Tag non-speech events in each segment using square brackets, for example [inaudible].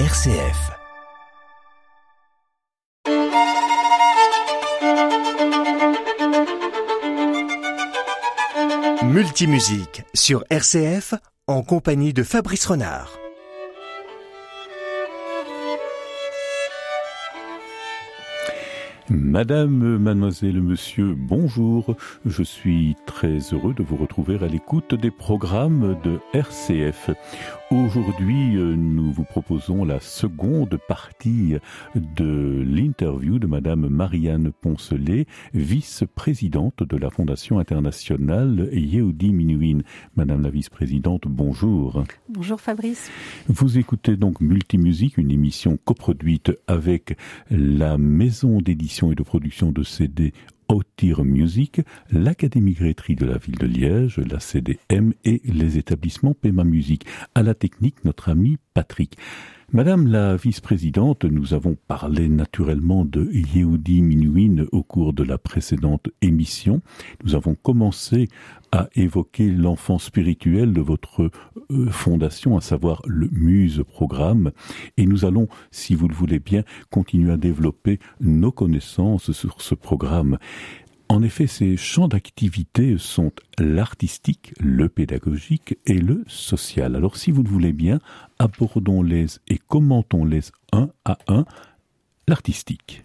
RCF. Multimusique sur RCF en compagnie de Fabrice Renard. Madame, mademoiselle, monsieur, bonjour. Je suis très heureux de vous retrouver à l'écoute des programmes de RCF. Aujourd'hui, euh, nous vous proposons la seconde partie de l'interview de Madame Marianne Poncelet, vice-présidente de la Fondation internationale Yehudi Minuin. Madame la vice-présidente, bonjour. Bonjour Fabrice. Vous écoutez donc Multimusique, une émission coproduite avec la maison d'édition et de production de CD Otir Music, l'Académie Grétry de la ville de Liège, la CDM et les établissements Pema Music. À la technique, notre ami Patrick. Madame la vice-présidente, nous avons parlé naturellement de Yehudi Minuin au cours de la précédente émission. Nous avons commencé à évoquer l'enfant spirituel de votre euh, fondation, à savoir le Muse Programme. Et nous allons, si vous le voulez bien, continuer à développer nos connaissances sur ce programme. En effet, ces champs d'activité sont l'artistique, le pédagogique et le social. Alors si vous le voulez bien, abordons-les et commentons-les un à un. L'artistique.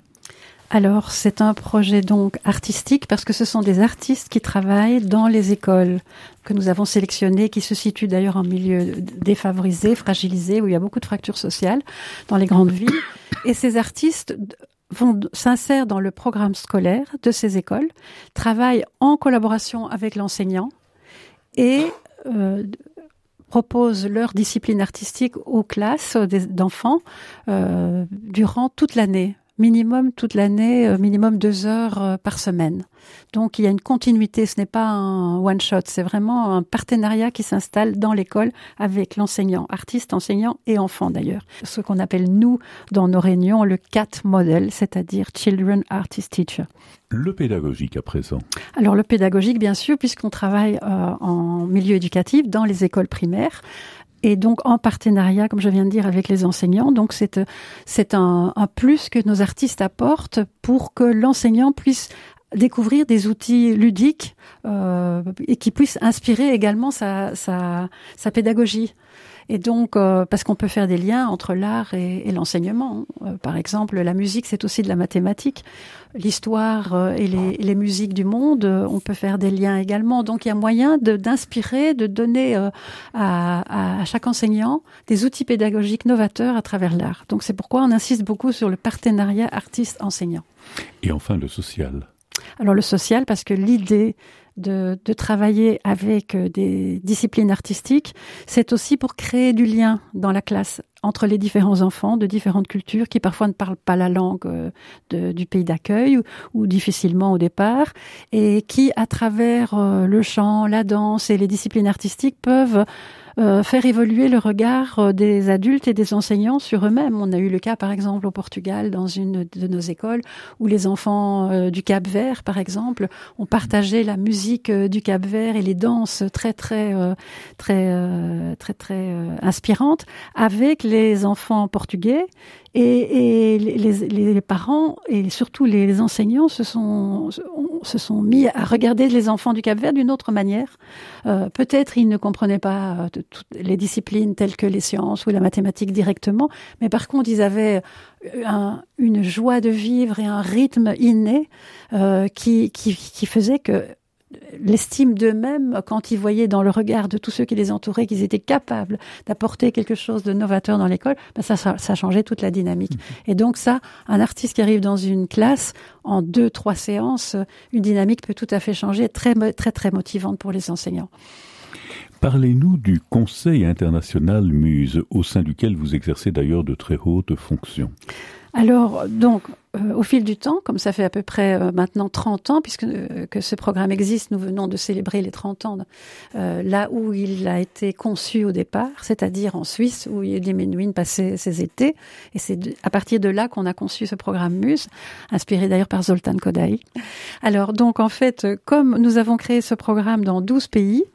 Alors, c'est un projet donc artistique parce que ce sont des artistes qui travaillent dans les écoles que nous avons sélectionnées, qui se situent d'ailleurs en milieu défavorisé, fragilisé, où il y a beaucoup de fractures sociales dans les grandes villes. Et ces artistes vont s'insèrent dans le programme scolaire de ces écoles, travaillent en collaboration avec l'enseignant et euh, proposent leur discipline artistique aux classes d'enfants euh, durant toute l'année minimum toute l'année, euh, minimum deux heures euh, par semaine. Donc il y a une continuité, ce n'est pas un one-shot, c'est vraiment un partenariat qui s'installe dans l'école avec l'enseignant, artiste, enseignant et enfant d'ailleurs. Ce qu'on appelle nous, dans nos réunions, le CAT model, c'est-à-dire Children Artist Teacher. Le pédagogique à présent. Alors le pédagogique, bien sûr, puisqu'on travaille euh, en milieu éducatif dans les écoles primaires et donc en partenariat, comme je viens de dire, avec les enseignants. Donc c'est c'est un, plus que nos artistes apportent pour que l'enseignant puisse découvrir des outils ludiques euh, et qui puissent inspirer également sa, sa pédagogie. Et donc, euh, parce qu'on peut faire des liens entre l'art et, et l'enseignement. Euh, par exemple, la musique, c'est aussi de la mathématique. L'histoire euh, et les, les, musiques du monde, euh, on peut faire des liens également. Donc, il y a moyen d'inspirer, de, de, donner à, à, à, chaque enseignant des outils pédagogiques novateurs à travers l'art. Donc, c'est pourquoi on insiste beaucoup sur le partenariat artiste-enseignant. Et enfin, le social. Alors, le social, parce que l'idée de, de, travailler avec euh, des disciplines artistiques, c'est aussi pour créer du lien dans la classe entre les différents enfants de différentes cultures qui parfois ne parlent pas la langue euh, du pays d'accueil ou, ou, difficilement au départ et qui, à travers euh, le chant, la danse et les disciplines artistiques, peuvent euh, faire évoluer le regard euh, des adultes et des enseignants sur eux-mêmes. On a eu le cas, par exemple, au Portugal, dans une de nos écoles, où les enfants euh, du Cap Vert, par exemple, ont partagé la musique du Cap Vert et les danses très, très, très, très, très inspirantes avec les enfants portugais et, et les, les, parents et surtout les enseignants se sont, se sont mis à regarder les enfants du Cap-Vert d'une autre manière. Euh, Peut-être ils ne comprenaient pas toutes les disciplines telles que les sciences ou la mathématique directement, mais par contre ils avaient un, une joie de vivre et un rythme inné euh, qui, qui, qui faisait que l'estime d'eux-mêmes quand ils voyaient dans le regard de tous ceux qui les entouraient qu'ils étaient capables d'apporter quelque chose de novateur dans l'école, ben ça, ça, ça changeait toute la dynamique. Mmh. Et donc ça, un artiste qui arrive dans une classe en deux, trois séances, une dynamique peut tout à fait changer, très, très, très motivante pour les enseignants. Parlez-nous du Conseil international Muse, au sein duquel vous exercez d'ailleurs de très hautes fonctions. Alors, donc, euh, au fil du temps, comme ça fait à peu près euh, maintenant 30 ans, puisque euh, que ce programme existe, nous venons de célébrer les 30 ans euh, là où il a été conçu au départ, c'est-à-dire en Suisse, où Yedi Menuhin passait ses étés. Et c'est à partir de là qu'on a conçu ce programme MUSE, inspiré d'ailleurs par Zoltan Kodaï. Alors, donc, en fait, comme nous avons créé ce programme dans 12 pays,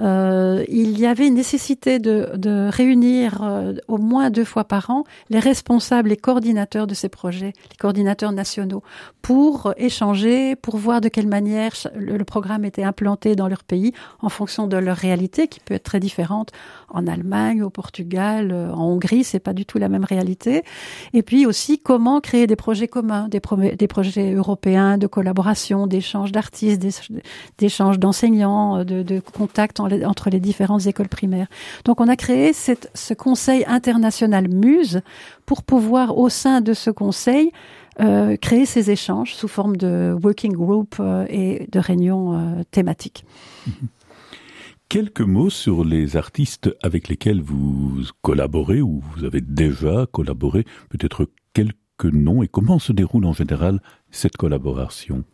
euh, il y avait une nécessité de, de réunir euh, au moins deux fois par an les responsables, les coordinateurs de ces projets, les coordinateurs nationaux, pour échanger, pour voir de quelle manière le, programme était implanté dans leur pays en fonction de leur réalité, qui peut être très différente en Allemagne, au Portugal, euh, en Hongrie, c'est pas du tout la même réalité. Et puis aussi comment créer des projets communs, des, des projets européens de collaboration, d'échange d'artistes, d'échange d'enseignants, de, de entre les différentes écoles primaires. Donc on a créé ce conseil international Muse pour pouvoir au sein de ce conseil euh, créer ces échanges sous forme de working group euh, et de réunions euh, thématiques. [laughs] Quelques mots sur les artistes avec lesquels vous collaborez ou vous avez déjà collaboré, peut-être quelques noms et comment se déroule en général cette collaboration?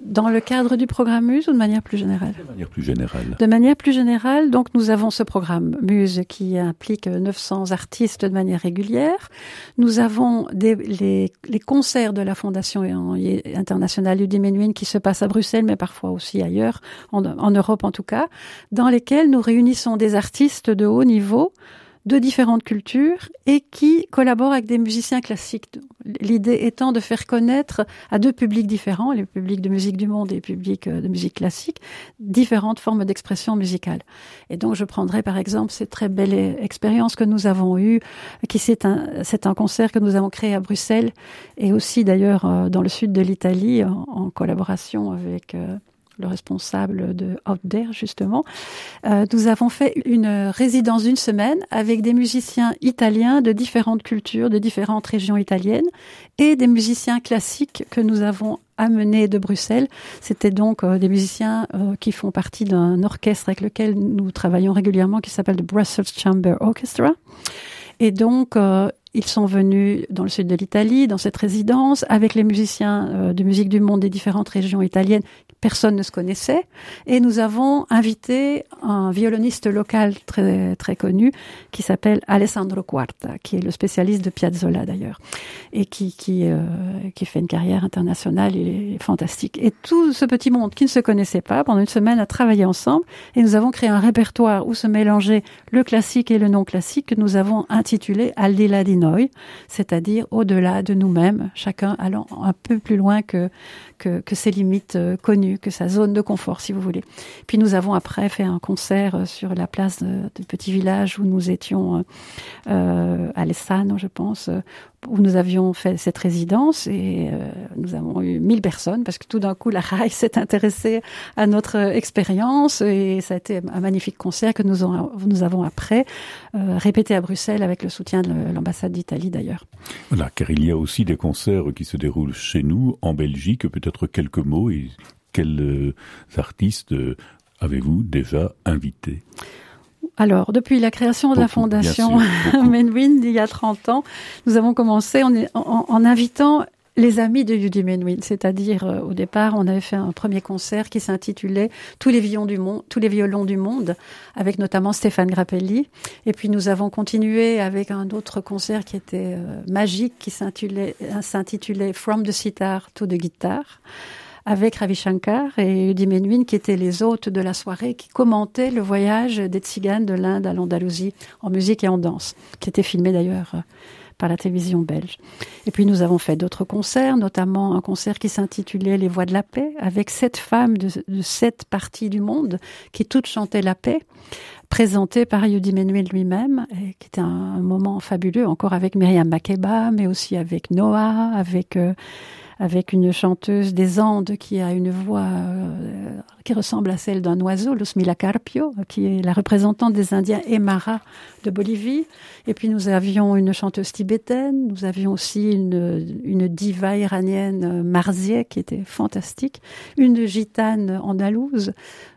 Dans le cadre du programme Muse ou de manière plus générale De manière plus générale. De manière plus générale, donc nous avons ce programme Muse qui implique 900 artistes de manière régulière. Nous avons des, les, les concerts de la Fondation internationale Udemy qui se passent à Bruxelles, mais parfois aussi ailleurs, en, en Europe en tout cas, dans lesquels nous réunissons des artistes de haut niveau de différentes cultures et qui collaborent avec des musiciens classiques. L'idée étant de faire connaître à deux publics différents, les publics de musique du monde et les publics euh, de musique classique, différentes formes d'expression musicale. Et donc je prendrai par exemple cette très belle expérience que nous avons eue, qui c'est un, c'est un concert que nous avons créé à Bruxelles et aussi d'ailleurs euh, dans le sud de l'Italie en, collaboration avec euh, le responsable de Out There justement, euh, nous avons fait une résidence d'une semaine avec des musiciens italiens de différentes cultures, de différentes régions italiennes, et des musiciens classiques que nous avons amenés de Bruxelles. C'était donc euh, des musiciens euh, qui font partie d'un orchestre avec lequel nous travaillons régulièrement, qui s'appelle le Brussels Chamber Orchestra. Et donc, ils sont venus dans le sud de l'Italie, dans cette résidence, avec les musiciens euh, de musique du monde des différentes régions italiennes. Personne ne se connaissait. Et nous avons invité un violoniste local très, très connu qui s'appelle Alessandro Quarta, qui est le spécialiste de Piazzolla d'ailleurs, et qui, qui, euh, qui fait une carrière internationale. Il est fantastique. Et tout ce petit monde qui ne se connaissait pas, pendant une semaine, a travaillé ensemble. Et nous avons créé un répertoire où se mélangeait le classique et le non classique que nous avons intitulé Aldila di c'est-à-dire au-delà de nous-mêmes, chacun allant un peu plus loin que, ses limites euh, connues, que sa zone de confort, si vous voulez. Puis nous avons après fait un concert euh, sur la place du petit village où nous étions euh, à Lessano, je pense, où nous avions fait cette résidence et euh, nous avons eu 1000 personnes parce que tout d'un coup la RAI s'est intéressée à notre expérience et ça a été un magnifique concert que nous, avons après euh, répété à Bruxelles avec le soutien de l'ambassade d'Italie d'ailleurs. Voilà, car il y a aussi des concerts qui se déroulent chez nous, en Belgique, peut-être quelques mots et quels euh, artistes avez-vous déjà invités? Alors, depuis la création de la fondation [laughs] Menwind il y a 30 ans, nous avons commencé en, en, invitant les amis de Judy Menwind, c'est-à-dire euh, au départ, on avait fait un premier concert qui s'intitulait Tous les violons du monde, tous les violons du monde, avec notamment Stéphane Grappelli. Et puis nous avons continué avec un autre concert qui était euh, magique, qui s'intitulait From the Sitar to the Guitar avec Ravi Shankar et Udi Menuhin, qui étaient les hôtes de la soirée, qui commentaient le voyage des tziganes de l'Inde à l'Andalousie en musique et en danse, qui était filmé d'ailleurs euh, par la télévision belge. Et puis nous avons fait d'autres concerts, notamment un concert qui s'intitulait Les Voix de la Paix, avec sept femmes de, sept parties du monde qui toutes chantaient la paix, présenté par Yudi Menuhin lui-même, qui était un, moment fabuleux, encore avec Myriam Makeba, mais aussi avec Noah, avec euh, avec une chanteuse des Andes qui a une voix euh, qui ressemble à celle d'un oiseau, Luzmila Carpio, qui est la représentante des Indiens Emara de Bolivie. Et puis nous avions une chanteuse tibétaine, nous avions aussi une, une diva iranienne, Marzieh, qui était fantastique, une gitane andalouse.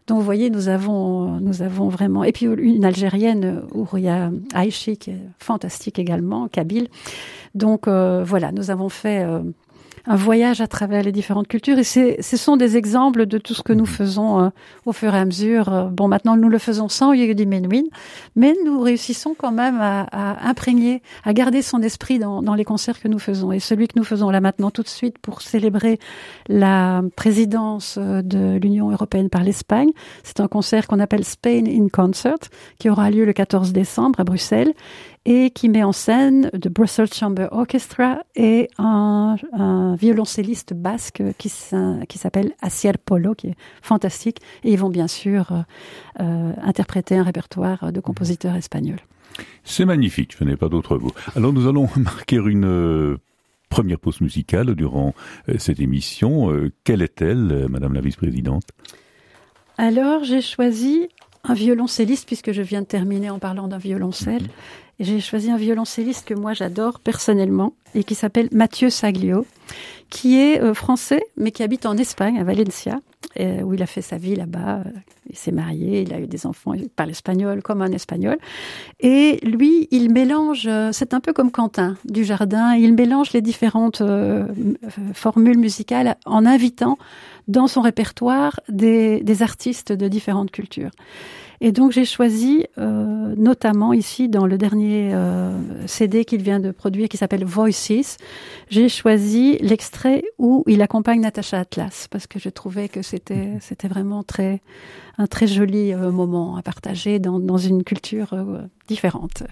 Donc vous voyez, nous avons, nous avons vraiment... Et puis une Algérienne, Ouria Aïchi, qui est fantastique également, Kabyle. Donc euh, voilà, nous avons fait... Euh, un voyage à travers les différentes cultures. Et ce sont des exemples de tout ce que nous faisons euh, au fur et à mesure. Euh, bon, maintenant, nous le faisons sans Yehudi Menuhin, mais nous réussissons quand même à, à, imprégner, à garder son esprit dans, dans, les concerts que nous faisons. Et celui que nous faisons là maintenant, tout de suite, pour célébrer la présidence euh, de l'Union européenne par l'Espagne, c'est un concert qu'on appelle Spain in Concert, qui aura lieu le 14 décembre à Bruxelles et qui met en scène The Brussels Chamber Orchestra et un, un violoncelliste basque qui, qui s'appelle Asier Polo, qui est fantastique. Et ils vont bien sûr euh, euh, interpréter un répertoire de compositeurs espagnols. C'est magnifique, je n'ai pas d'autre mot. Alors nous allons [laughs] marquer une euh, première pause musicale durant cette émission. quelle est-elle, Madame la vice-présidente? Alors j'ai choisi un violoncelliste, puisque je viens de terminer en parlant d'un violoncelle. J'ai choisi un violoncelliste que moi j'adore personnellement et qui s'appelle Mathieu Saglio, qui est euh, français mais qui habite en Espagne, à Valencia, où il a fait sa vie là-bas. Il s'est marié, il a eu des enfants, il parle espagnol comme un espagnol. Et lui, il mélange, euh, c'est un peu comme Quentin du Jardin, il mélange les différentes formules musicales en invitant dans son répertoire des artistes de différentes cultures. Et donc j'ai choisi, euh, notamment ici dans le dernier euh, CD qu'il vient de produire qui s'appelle Voices, j'ai choisi l'extrait où il accompagne Natacha Atlas parce que je trouvais que c'était c'était vraiment très un très joli euh, moment à partager dans, dans une culture différente.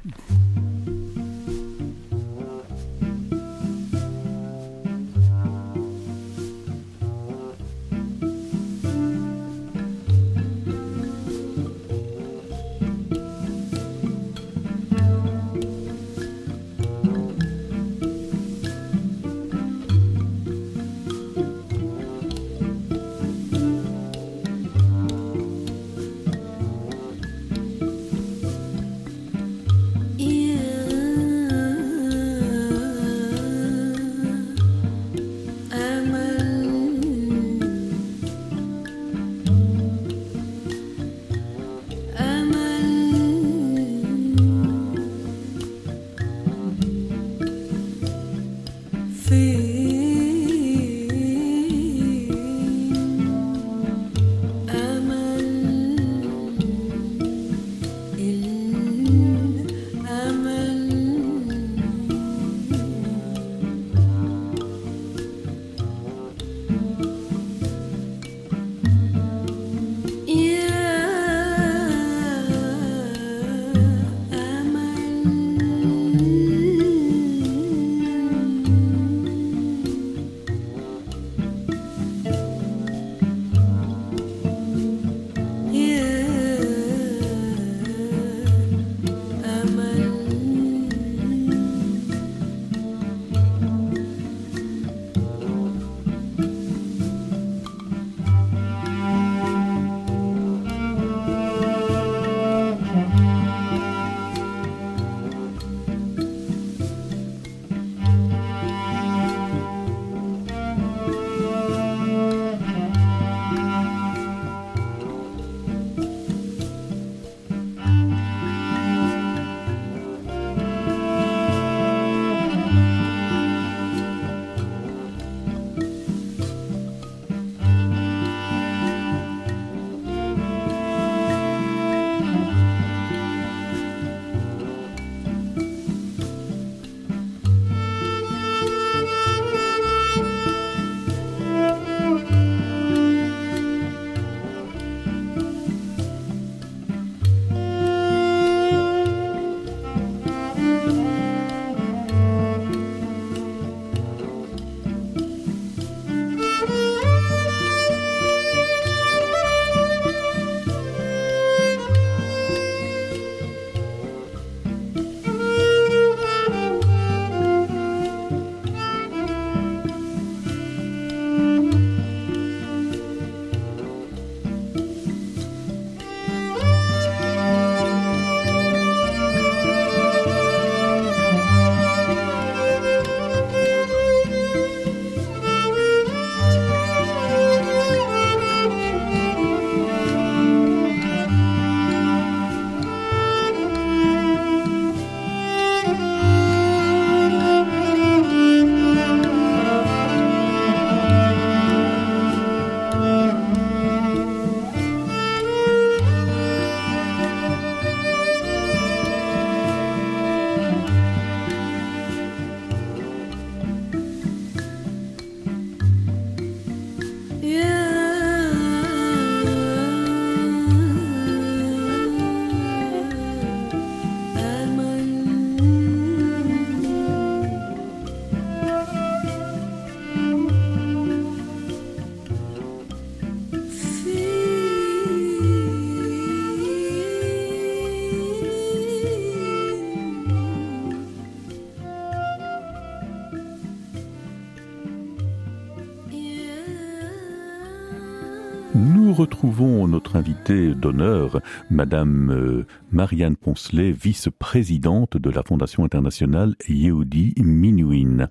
D'honneur, Madame euh, Marianne Poncelet, vice-présidente de la Fondation internationale Yehudi Minuin.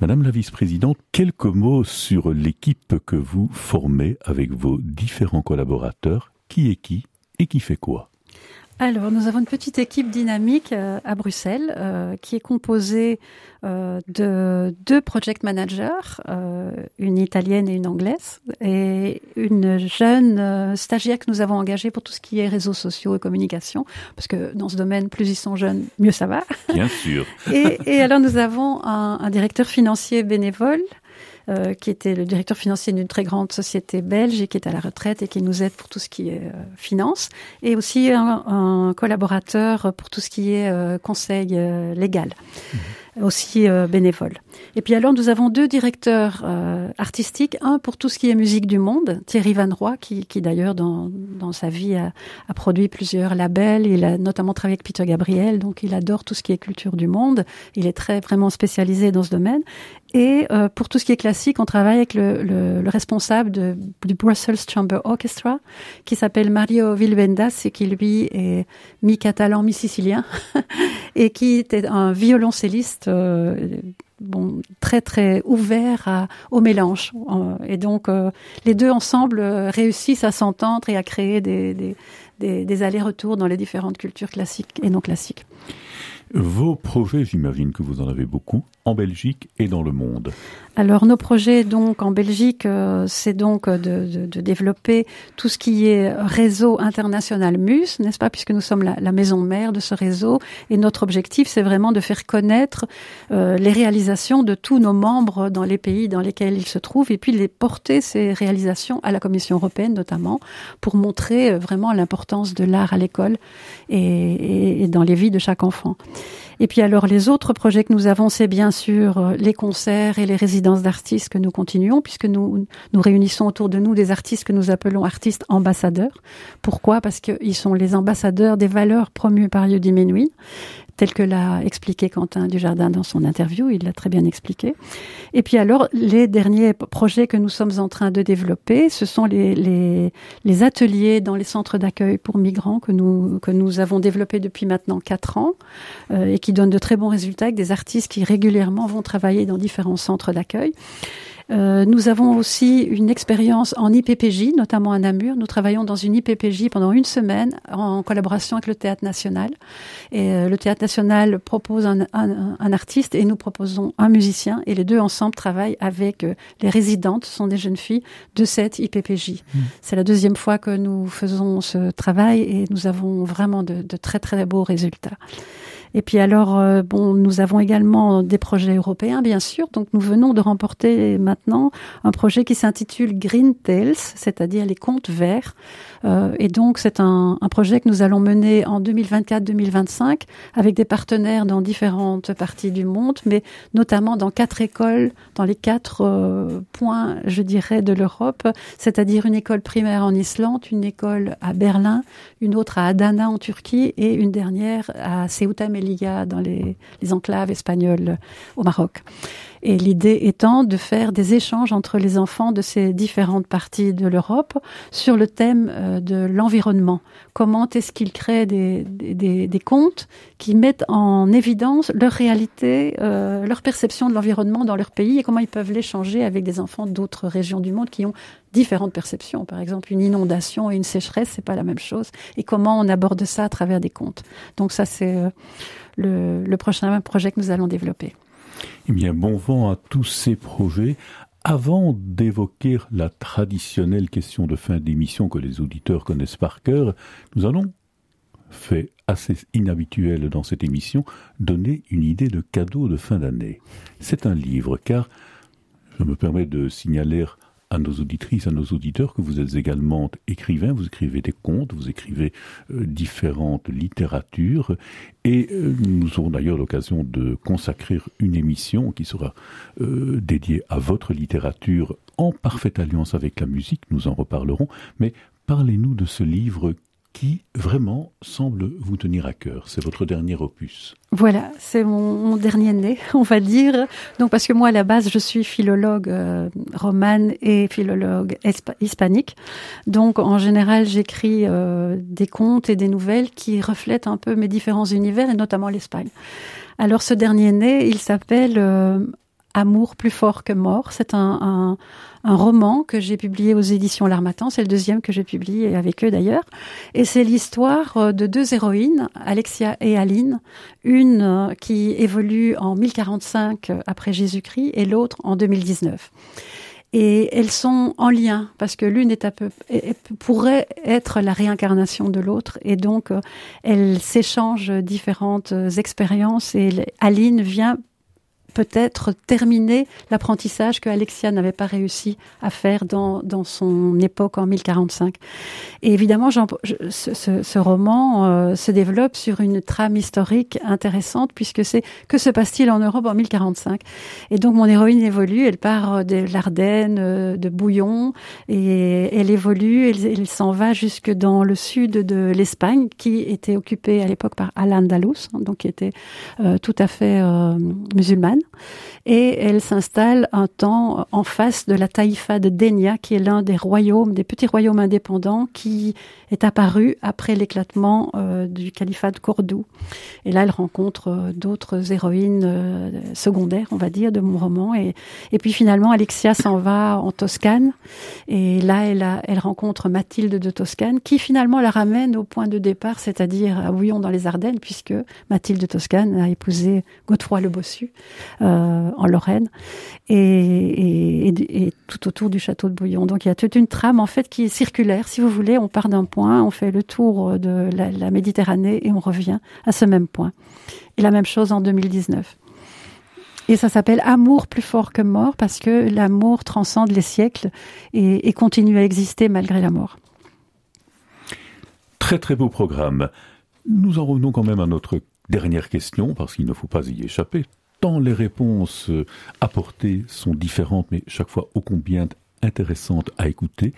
Madame la vice-présidente, quelques mots sur l'équipe que vous formez avec vos différents collaborateurs. Qui est qui et qui fait quoi? Alors, nous avons une petite équipe dynamique euh, à Bruxelles euh, qui est composée euh, de deux project managers, une italienne et une anglaise, et une jeune stagiaire que nous avons engagée pour tout ce qui est réseaux sociaux et communication, parce que dans ce domaine, plus ils sont jeunes, mieux ça va. Bien sûr. et, et alors, nous avons un, un directeur financier bénévole euh, qui était le directeur financier d'une très grande société belge et qui est à la retraite et qui nous aide pour tout ce qui est euh, finance, et aussi un, un, collaborateur pour tout ce qui est euh, conseil légal. Mmh aussi euh, bénévole. Et puis alors nous avons deux directeurs euh, artistiques, un pour tout ce qui est musique du monde, Thierry Van Roy, qui, qui d'ailleurs dans, dans sa vie a, a, produit plusieurs labels, il a notamment travaillé avec Peter Gabriel, donc il adore tout ce qui est culture du monde, il est très vraiment spécialisé dans ce domaine. Et euh, pour tout ce qui est classique, on travaille avec le, le, le responsable de, du Brussels Chamber Orchestra, qui s'appelle Mario Vilvendas et qui lui est mi-catalan, mi-sicilien, [laughs] et qui était un violoncelliste euh, bon, très très ouvert à, au mélange. Et donc euh, les deux ensemble euh, réussissent à s'entendre et à créer des, des, des, des allers-retours dans les différentes cultures classiques et non classiques. Vos projets, j'imagine que vous en avez beaucoup, en Belgique et dans le monde. Alors nos projets donc en Belgique, euh, c'est donc de, de, de, développer tout ce qui est réseau international MUS, n'est-ce pas, puisque nous sommes la, la, maison mère de ce réseau. Et notre objectif, c'est vraiment de faire connaître euh, les réalisations de tous nos membres dans les pays dans lesquels ils se trouvent, et puis les porter ces réalisations à la Commission européenne notamment, pour montrer euh, vraiment l'importance de l'art à l'école et, et, et dans les vies de chaque enfant. Et puis alors les autres projets que nous avons, c'est bien sûr euh, les concerts et les résidences d'artistes que nous continuons, puisque nous nous réunissons autour de nous des artistes que nous appelons artistes ambassadeurs. Pourquoi? Parce qu'ils sont les ambassadeurs des valeurs promues par Yudi tel que l'a expliqué Quentin Dujardin dans son interview, il l'a très bien expliqué. Et puis alors, les derniers projets que nous sommes en train de développer, ce sont les, les, les ateliers dans les centres d'accueil pour migrants que nous, que nous avons développés depuis maintenant quatre ans euh, et qui donnent de très bons résultats avec des artistes qui régulièrement vont travailler dans différents centres d'accueil. Euh, nous avons aussi une expérience en IPPJ, notamment à Namur. Nous travaillons dans une IPPJ pendant une semaine en collaboration avec le Théâtre National. Et euh, le Théâtre National propose un, un, un, artiste et nous proposons un musicien. Et les deux ensemble travaillent avec euh, les résidentes, ce sont des jeunes filles, de cette IPPJ. Mmh. C'est la deuxième fois que nous faisons ce travail et nous avons vraiment de, de très très beaux résultats. Et puis alors, euh, bon, nous avons également des projets européens, bien sûr. Donc nous venons de remporter maintenant un projet qui s'intitule Green Tales, c'est-à-dire les contes verts. Euh, et donc c'est un, un, projet que nous allons mener en 2024-2025 avec des partenaires dans différentes parties du monde, mais notamment dans quatre écoles, dans les quatre euh, points, je dirais, de l'Europe, c'est-à-dire une école primaire en Islande, une école à Berlin, une autre à Adana en Turquie et une dernière à Ceuta Melilla dans les, les enclaves espagnoles au Maroc. Et l'idée étant de faire des échanges entre les enfants de ces différentes parties de l'Europe sur le thème euh, de l'environnement. Comment est-ce qu'ils créent des, des, des, contes qui mettent en évidence leur réalité, euh, leur perception de l'environnement dans leur pays et comment ils peuvent l'échanger avec des enfants d'autres régions du monde qui ont différentes perceptions. Par exemple, une inondation et une sécheresse, c'est pas la même chose. Et comment on aborde ça à travers des contes. Donc ça, c'est euh, le, le prochain projet que nous allons développer. Eh bien, bon vent à tous ces projets. Avant d'évoquer la traditionnelle question de fin d'émission que les auditeurs connaissent par cœur, nous allons, fait assez inhabituel dans cette émission, donner une idée de cadeau de fin d'année. C'est un livre, car je me permets de signaler à nos auditrices, à nos auditeurs que vous êtes également écrivain, vous écrivez des contes, vous écrivez euh, différentes littératures. Et euh, nous aurons d'ailleurs l'occasion de consacrer une émission qui sera euh, dédiée à votre littérature en parfaite alliance avec la musique, nous en reparlerons, mais parlez-nous de ce livre qui vraiment semble vous tenir à cœur. C'est votre dernier opus. Voilà, c'est mon, dernier né, [laughs] on va dire. Donc parce que moi à la base je suis philologue euh, romane et philologue hispanique. Donc en général j'écris euh, des contes et des nouvelles qui reflètent un peu mes différents univers et notamment l'Espagne. Alors ce dernier né, il s'appelle euh, Amour plus fort que mort. C'est un, un, roman que j'ai publié aux éditions L'Armatan. C'est le deuxième que j'ai publié avec eux d'ailleurs. Et c'est l'histoire euh, de deux héroïnes, Alexia et Aline. Une euh, qui évolue en 1045 euh, après Jésus-Christ et l'autre en 2019 et elles sont en lien parce que l'une est à peu pourrait être la réincarnation de l'autre et donc elles s'échangent différentes expériences et Aline vient peut-être terminer l'apprentissage que Alexia n'avait pas réussi à faire dans, dans son époque en 1045. Et évidemment, ce, ce, roman euh, se développe sur une trame historique intéressante puisque c'est que se passe-t-il en Europe en 1045 Et donc mon héroïne évolue, elle part de l'Ardenne, euh, de Bouillon, et elle évolue, elle, s'en va jusque dans le sud de l'Espagne qui était occupée à l'époque par Al-Andalus, hein, donc qui était euh, tout à fait musulmane et elle s'installe un temps en face de la taïfa de Denia, qui est l'un des royaumes, des petits royaumes indépendants qui est apparu après l'éclatement euh, du califat de Cordoue. Et là, elle rencontre euh, d'autres héroïnes euh, secondaires, on va dire, de mon roman. Et, puis finalement, Alexia s'en va en Toscane. Et là, elle, rencontre Mathilde de Toscane, qui finalement la ramène au point de départ, c'est-à-dire à Bouillon dans les Ardennes, puisque Mathilde de Toscane a épousé Godefroy le Bossu euh, en Lorraine, et, tout autour du château de Bouillon. Donc il y a toute une trame en fait qui est circulaire. Si vous voulez, on part d'un point on fait le tour de la, Méditerranée et on revient à ce même point. Et la même chose en 2019. Et ça s'appelle Amour plus fort que mort parce que l'amour transcende les siècles et, continue à exister malgré la mort. Très très beau programme. Nous en revenons quand même à notre dernière question parce qu'il ne faut pas y échapper. Tant les réponses apportées sont différentes mais chaque fois ô combien intéressantes à écouter.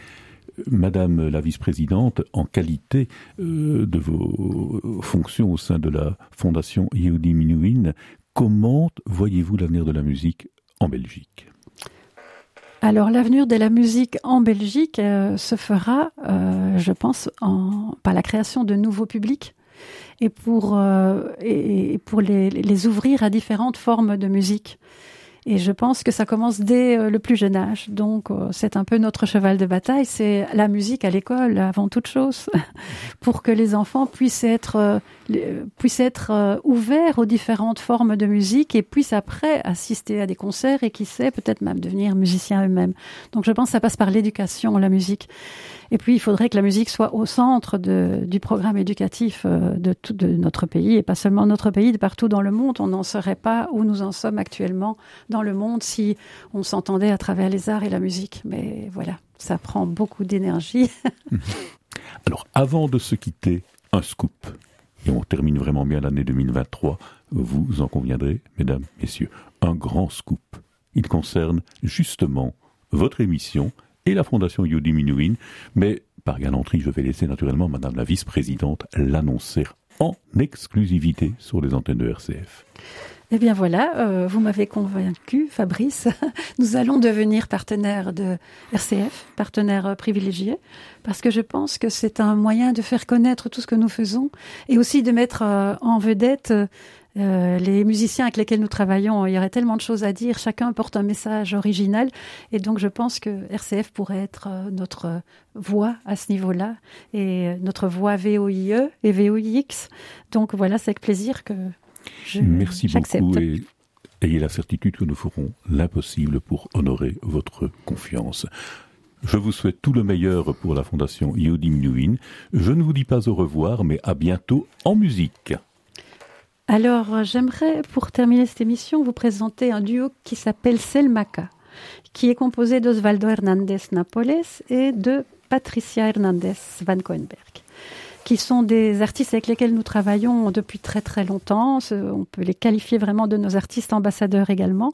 Madame la vice-présidente, en qualité euh, de vos fonctions au sein de la Fondation Yehudi Minuin, comment voyez-vous l'avenir de la musique en Belgique? Alors l'avenir de la musique en Belgique euh, se fera, euh, je pense, en, par la création de nouveaux publics et pour, et, pour les, les, ouvrir à différentes formes de musique. Et je pense que ça commence dès euh, le plus jeune âge. Donc, euh, c'est un peu notre cheval de bataille. C'est la musique à l'école avant toute chose, [laughs] pour que les enfants puissent être euh, puissent être ouverts aux différentes formes de musique et puissent après assister à des concerts et qui sait peut-être même devenir musiciens eux-mêmes. Donc, je pense que ça passe par l'éducation, la musique. Et puis, il faudrait que la musique soit au centre du programme éducatif de, tout, de notre pays, et pas seulement notre pays, de partout dans le monde. On n'en serait pas où nous en sommes actuellement dans le monde si on s'entendait à travers les arts et la musique. Mais voilà, ça prend beaucoup d'énergie. [laughs] Alors, avant de se quitter, un scoop. Et on termine vraiment bien l'année 2023. Vous en conviendrez, mesdames, messieurs, un grand scoop. Il concerne justement votre émission et la Fondation Yodi Minuin. Mais par galanterie, je vais laisser naturellement Madame la vice-présidente l'annoncer en exclusivité sur les antennes de RCF. Eh bien voilà, euh, vous m'avez convaincu, Fabrice. [laughs] Nous allons devenir partenaire de RCF, partenaire euh, privilégié, parce que je pense que c'est un moyen de faire connaître tout ce que nous faisons et aussi de mettre euh, en vedette les musiciens avec lesquels nous travaillons. Il y aurait tellement de choses à dire. Chacun porte un message original, et donc je pense que RCF pourrait être notre voix à ce niveau-là et notre voix VOIE et VOIX. Donc voilà, c'est avec plaisir que Merci beaucoup et ayez la certitude que nous ferons l'impossible pour honorer votre confiance. Je vous souhaite tout le meilleur pour la fondation Yodim Nguyen. Je ne vous dis pas au revoir, mais à bientôt en musique. Alors, j'aimerais, pour terminer cette émission, vous présenter un duo qui s'appelle Selmaca, qui est composé d'Osvaldo Hernandez Napoles et de Patricia Hernandez Van Coenberg. Qui sont des artistes avec lesquels nous travaillons depuis très très longtemps. On peut les qualifier vraiment de nos artistes ambassadeurs également.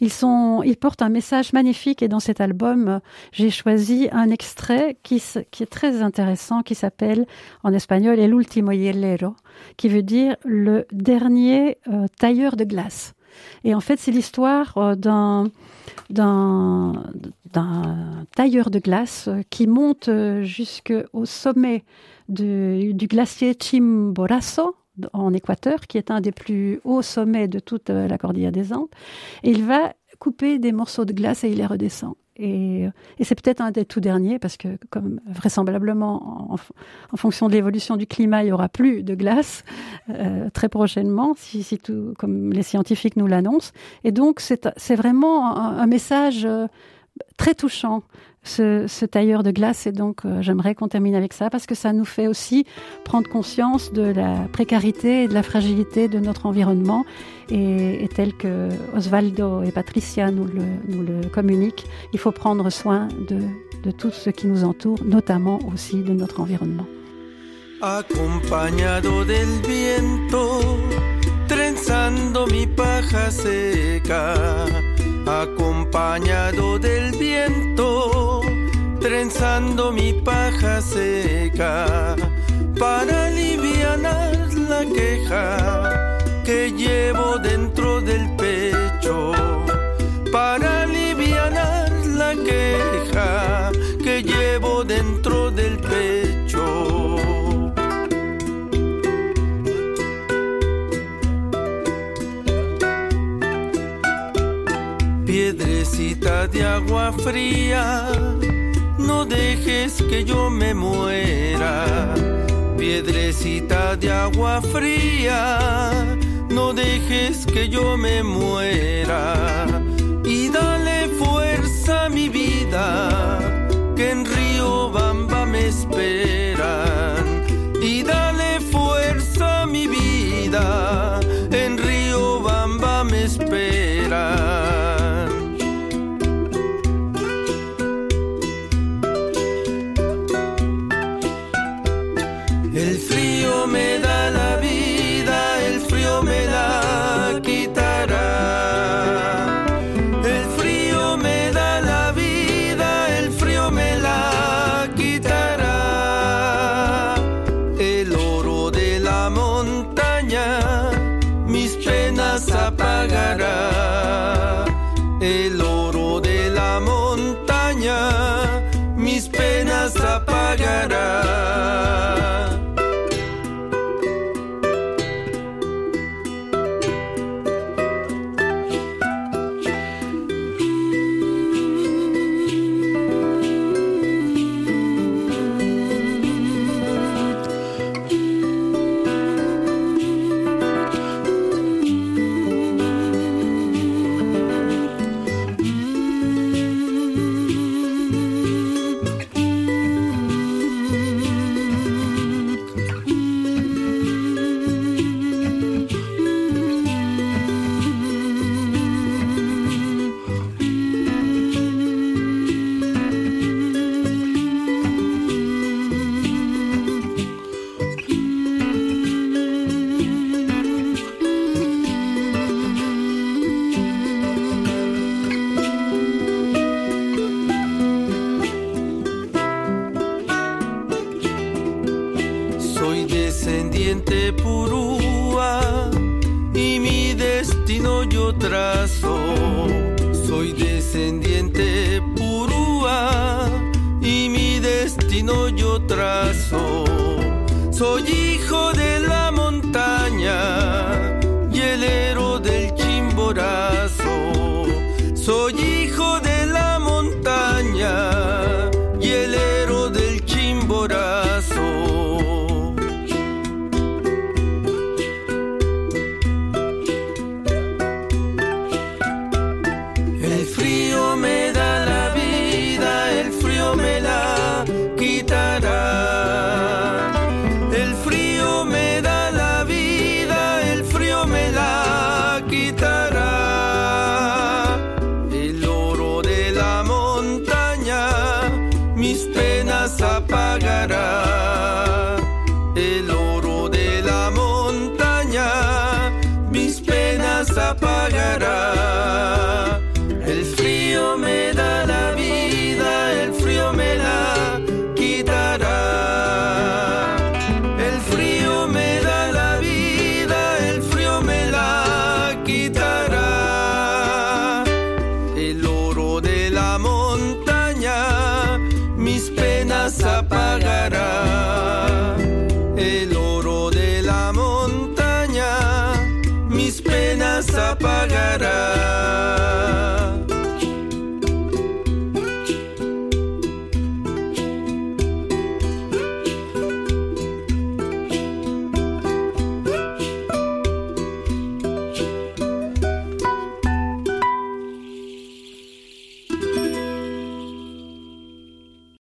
Ils sont, ils portent un message magnifique et dans cet album, j'ai choisi un extrait qui, est très intéressant, qui s'appelle en espagnol El último hielero, qui veut dire le dernier euh, tailleur de glace. Et en fait, c'est l'histoire euh, d'un tailleur de glace qui monte euh, jusqu'au sommet du, glacier Chimborazo en Équateur, qui est un des plus hauts sommets de toute euh, la cordillère des Andes. Et il va couper des morceaux de glace et il les redescend. Et, c'est peut-être un des tout derniers, parce que comme vraisemblablement, en, fonction de l'évolution du climat, il y aura plus de glace euh, très prochainement, si, comme les scientifiques nous l'annoncent. Et donc, c'est vraiment un, message euh, très touchant ce, tailleur de glace. Et donc, euh, j'aimerais qu'on termine avec ça parce que ça nous fait aussi prendre conscience de la précarité et de la fragilité de notre environnement. Et, tel que Osvaldo et Patricia nous le, communiquent, il faut prendre soin de, de tout ce qui nous entoure, notamment aussi de notre environnement. Del viento, trenzando mi paja seca acompañado del viento, trenzando mi paja seca, para aliviar la queja que llevo dentro del pecho, para aliviar la queja que llevo dentro del pecho. Piedrecita de agua fría, no dejes que yo me muera. Piedrecita de agua fría, no dejes que yo me muera. serpiente purúa y mi destino yo trazo. Soy descendiente purúa y mi destino yo trazo. Soy hijo de la montaña y el héroe del Chimborazo.